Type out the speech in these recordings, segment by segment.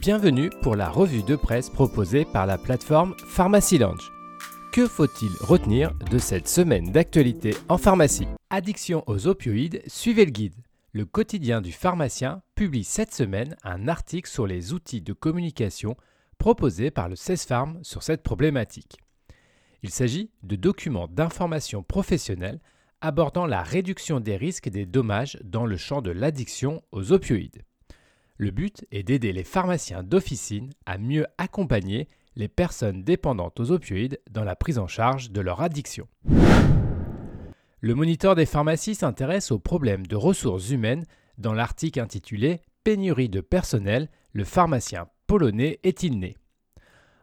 Bienvenue pour la revue de presse proposée par la plateforme Pharmacy Lounge. Que faut-il retenir de cette semaine d'actualité en pharmacie? Addiction aux opioïdes, suivez le guide. Le quotidien du pharmacien publie cette semaine un article sur les outils de communication proposés par le CESPharm sur cette problématique. Il s'agit de documents d'information professionnelle abordant la réduction des risques et des dommages dans le champ de l'addiction aux opioïdes. Le but est d'aider les pharmaciens d'officine à mieux accompagner les personnes dépendantes aux opioïdes dans la prise en charge de leur addiction. Le moniteur des pharmacies s'intéresse aux problèmes de ressources humaines dans l'article intitulé Pénurie de personnel, le pharmacien polonais est-il né?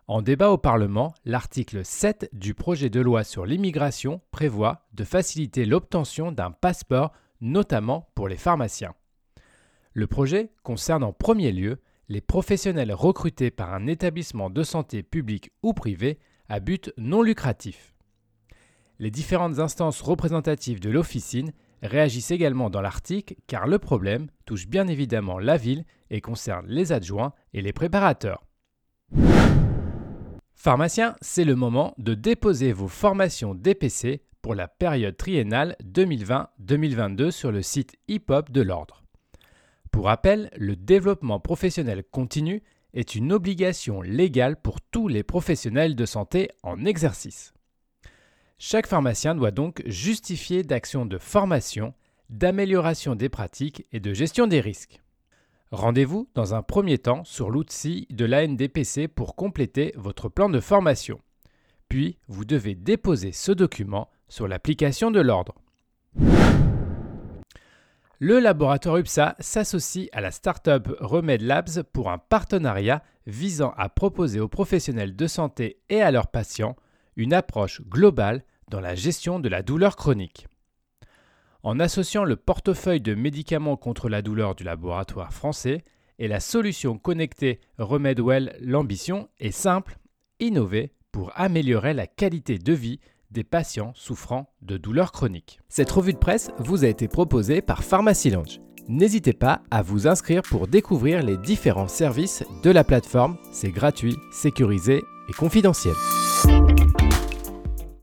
En débat au Parlement, l'article 7 du projet de loi sur l'immigration prévoit de faciliter l'obtention d'un passeport, notamment pour les pharmaciens. Le projet concerne en premier lieu les professionnels recrutés par un établissement de santé public ou privé à but non lucratif. Les différentes instances représentatives de l'officine réagissent également dans l'article car le problème touche bien évidemment la ville et concerne les adjoints et les préparateurs. Pharmacien, c'est le moment de déposer vos formations DPC pour la période triennale 2020-2022 sur le site hip-hop de l'ordre. Pour rappel, le développement professionnel continu est une obligation légale pour tous les professionnels de santé en exercice. Chaque pharmacien doit donc justifier d'actions de formation, d'amélioration des pratiques et de gestion des risques. Rendez-vous dans un premier temps sur l'outil de l'ANDPC pour compléter votre plan de formation. Puis, vous devez déposer ce document sur l'application de l'ordre le laboratoire UPSA s'associe à la start-up Remed Labs pour un partenariat visant à proposer aux professionnels de santé et à leurs patients une approche globale dans la gestion de la douleur chronique. En associant le portefeuille de médicaments contre la douleur du laboratoire français et la solution connectée RemedWell, l'ambition est simple, innover pour améliorer la qualité de vie des patients souffrant de douleurs chroniques. Cette revue de presse vous a été proposée par Pharmacy Lounge. N'hésitez pas à vous inscrire pour découvrir les différents services de la plateforme. C'est gratuit, sécurisé et confidentiel.